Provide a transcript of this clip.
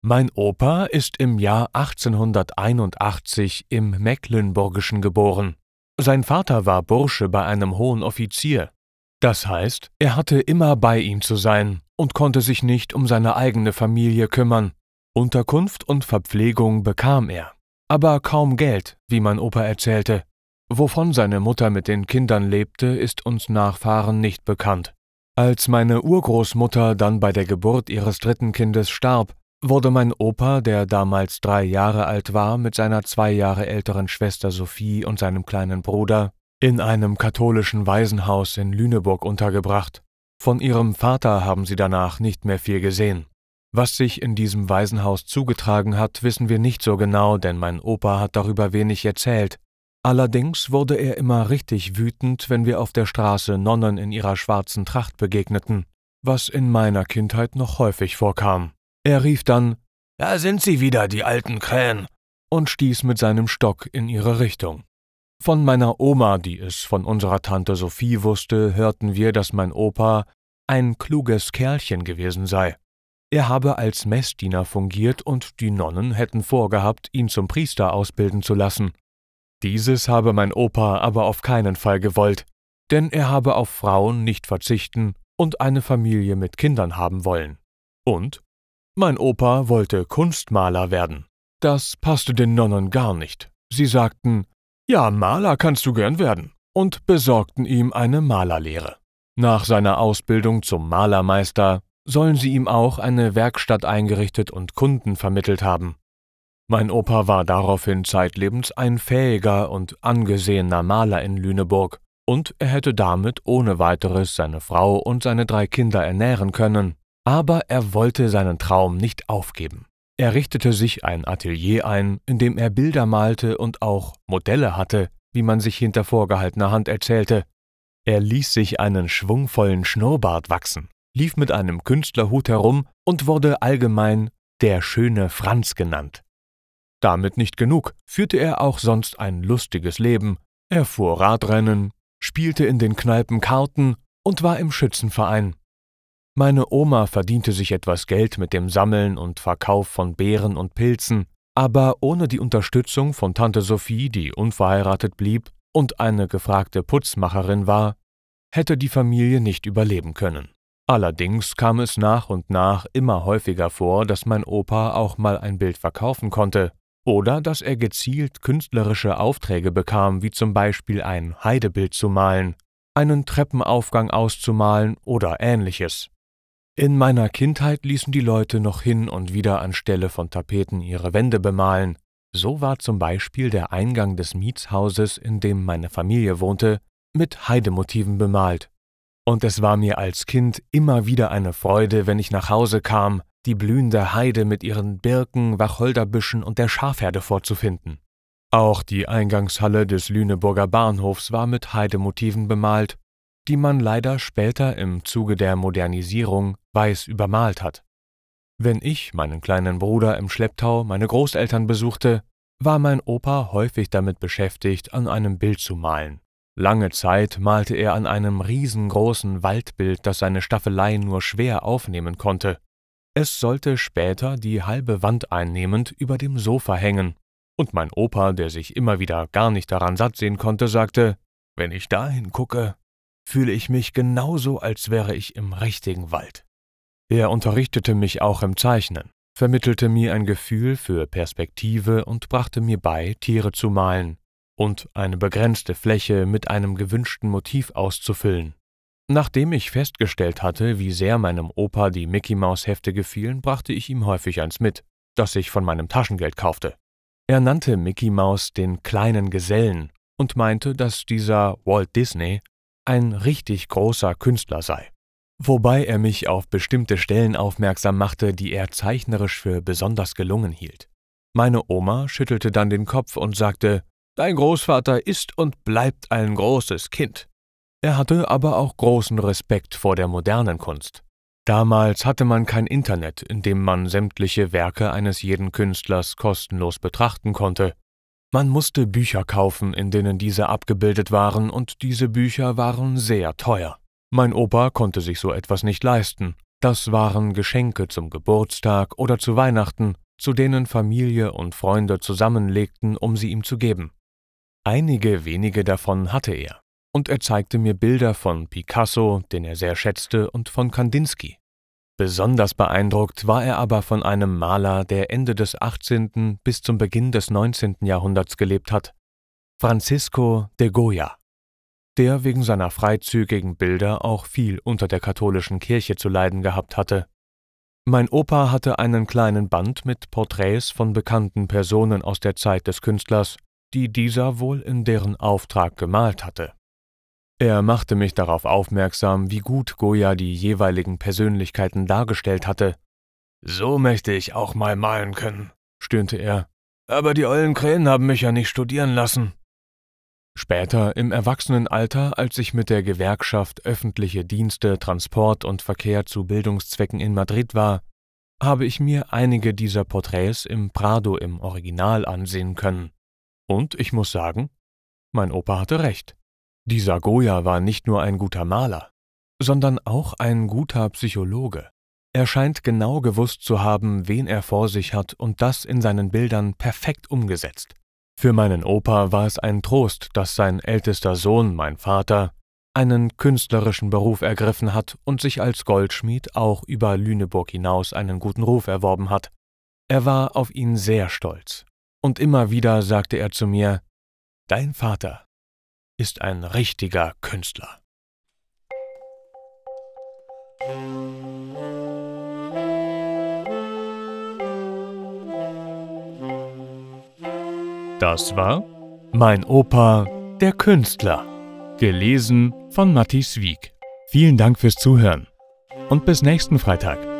Mein Opa ist im Jahr 1881 im Mecklenburgischen geboren. Sein Vater war Bursche bei einem hohen Offizier. Das heißt, er hatte immer bei ihm zu sein und konnte sich nicht um seine eigene Familie kümmern. Unterkunft und Verpflegung bekam er, aber kaum Geld, wie mein Opa erzählte. Wovon seine Mutter mit den Kindern lebte, ist uns Nachfahren nicht bekannt. Als meine Urgroßmutter dann bei der Geburt ihres dritten Kindes starb, wurde mein Opa, der damals drei Jahre alt war, mit seiner zwei Jahre älteren Schwester Sophie und seinem kleinen Bruder in einem katholischen Waisenhaus in Lüneburg untergebracht. Von ihrem Vater haben sie danach nicht mehr viel gesehen. Was sich in diesem Waisenhaus zugetragen hat, wissen wir nicht so genau, denn mein Opa hat darüber wenig erzählt. Allerdings wurde er immer richtig wütend, wenn wir auf der Straße Nonnen in ihrer schwarzen Tracht begegneten, was in meiner Kindheit noch häufig vorkam. Er rief dann Da sind sie wieder, die alten Krähen, und stieß mit seinem Stock in ihre Richtung. Von meiner Oma, die es von unserer Tante Sophie wusste, hörten wir, dass mein Opa ein kluges Kerlchen gewesen sei. Er habe als Messdiener fungiert und die Nonnen hätten vorgehabt, ihn zum Priester ausbilden zu lassen. Dieses habe mein Opa aber auf keinen Fall gewollt, denn er habe auf Frauen nicht verzichten und eine Familie mit Kindern haben wollen. Und mein Opa wollte Kunstmaler werden. Das passte den Nonnen gar nicht. Sie sagten, ja, Maler kannst du gern werden, und besorgten ihm eine Malerlehre. Nach seiner Ausbildung zum Malermeister sollen sie ihm auch eine Werkstatt eingerichtet und Kunden vermittelt haben. Mein Opa war daraufhin zeitlebens ein fähiger und angesehener Maler in Lüneburg, und er hätte damit ohne weiteres seine Frau und seine drei Kinder ernähren können. Aber er wollte seinen Traum nicht aufgeben. Er richtete sich ein Atelier ein, in dem er Bilder malte und auch Modelle hatte, wie man sich hinter vorgehaltener Hand erzählte. Er ließ sich einen schwungvollen Schnurrbart wachsen, lief mit einem Künstlerhut herum und wurde allgemein der schöne Franz genannt. Damit nicht genug, führte er auch sonst ein lustiges Leben. Er fuhr Radrennen, spielte in den Kneipen Karten und war im Schützenverein. Meine Oma verdiente sich etwas Geld mit dem Sammeln und Verkauf von Beeren und Pilzen, aber ohne die Unterstützung von Tante Sophie, die unverheiratet blieb und eine gefragte Putzmacherin war, hätte die Familie nicht überleben können. Allerdings kam es nach und nach immer häufiger vor, dass mein Opa auch mal ein Bild verkaufen konnte oder dass er gezielt künstlerische Aufträge bekam, wie zum Beispiel ein Heidebild zu malen, einen Treppenaufgang auszumalen oder ähnliches. In meiner Kindheit ließen die Leute noch hin und wieder anstelle von Tapeten ihre Wände bemalen. So war zum Beispiel der Eingang des Mietshauses, in dem meine Familie wohnte, mit Heidemotiven bemalt. Und es war mir als Kind immer wieder eine Freude, wenn ich nach Hause kam, die blühende Heide mit ihren Birken, Wacholderbüschen und der Schafherde vorzufinden. Auch die Eingangshalle des Lüneburger Bahnhofs war mit Heidemotiven bemalt die man leider später im Zuge der Modernisierung weiß übermalt hat. Wenn ich meinen kleinen Bruder im Schlepptau meine Großeltern besuchte, war mein Opa häufig damit beschäftigt, an einem Bild zu malen. Lange Zeit malte er an einem riesengroßen Waldbild, das seine Staffelei nur schwer aufnehmen konnte. Es sollte später die halbe Wand einnehmend über dem Sofa hängen, und mein Opa, der sich immer wieder gar nicht daran satt sehen konnte, sagte, wenn ich dahin gucke, fühle ich mich genauso, als wäre ich im richtigen Wald. Er unterrichtete mich auch im Zeichnen, vermittelte mir ein Gefühl für Perspektive und brachte mir bei, Tiere zu malen und eine begrenzte Fläche mit einem gewünschten Motiv auszufüllen. Nachdem ich festgestellt hatte, wie sehr meinem Opa die Mickey Maus Hefte gefielen, brachte ich ihm häufig eins mit, das ich von meinem Taschengeld kaufte. Er nannte Mickey Maus den kleinen Gesellen und meinte, dass dieser Walt Disney ein richtig großer Künstler sei. Wobei er mich auf bestimmte Stellen aufmerksam machte, die er zeichnerisch für besonders gelungen hielt. Meine Oma schüttelte dann den Kopf und sagte, Dein Großvater ist und bleibt ein großes Kind. Er hatte aber auch großen Respekt vor der modernen Kunst. Damals hatte man kein Internet, in dem man sämtliche Werke eines jeden Künstlers kostenlos betrachten konnte. Man musste Bücher kaufen, in denen diese abgebildet waren, und diese Bücher waren sehr teuer. Mein Opa konnte sich so etwas nicht leisten. Das waren Geschenke zum Geburtstag oder zu Weihnachten, zu denen Familie und Freunde zusammenlegten, um sie ihm zu geben. Einige wenige davon hatte er, und er zeigte mir Bilder von Picasso, den er sehr schätzte, und von Kandinsky. Besonders beeindruckt war er aber von einem Maler, der Ende des 18. bis zum Beginn des 19. Jahrhunderts gelebt hat, Francisco de Goya, der wegen seiner freizügigen Bilder auch viel unter der katholischen Kirche zu leiden gehabt hatte. Mein Opa hatte einen kleinen Band mit Porträts von bekannten Personen aus der Zeit des Künstlers, die dieser wohl in deren Auftrag gemalt hatte. Er machte mich darauf aufmerksam, wie gut Goya die jeweiligen Persönlichkeiten dargestellt hatte. So möchte ich auch mal malen können, stöhnte er. Aber die ollen Krähen haben mich ja nicht studieren lassen. Später, im Erwachsenenalter, als ich mit der Gewerkschaft öffentliche Dienste, Transport und Verkehr zu Bildungszwecken in Madrid war, habe ich mir einige dieser Porträts im Prado im Original ansehen können. Und ich muss sagen, mein Opa hatte recht. Dieser Goya war nicht nur ein guter Maler, sondern auch ein guter Psychologe. Er scheint genau gewusst zu haben, wen er vor sich hat und das in seinen Bildern perfekt umgesetzt. Für meinen Opa war es ein Trost, dass sein ältester Sohn, mein Vater, einen künstlerischen Beruf ergriffen hat und sich als Goldschmied auch über Lüneburg hinaus einen guten Ruf erworben hat. Er war auf ihn sehr stolz. Und immer wieder sagte er zu mir, Dein Vater ist ein richtiger Künstler. Das war Mein Opa, der Künstler. Gelesen von Matthias Wieg. Vielen Dank fürs Zuhören und bis nächsten Freitag.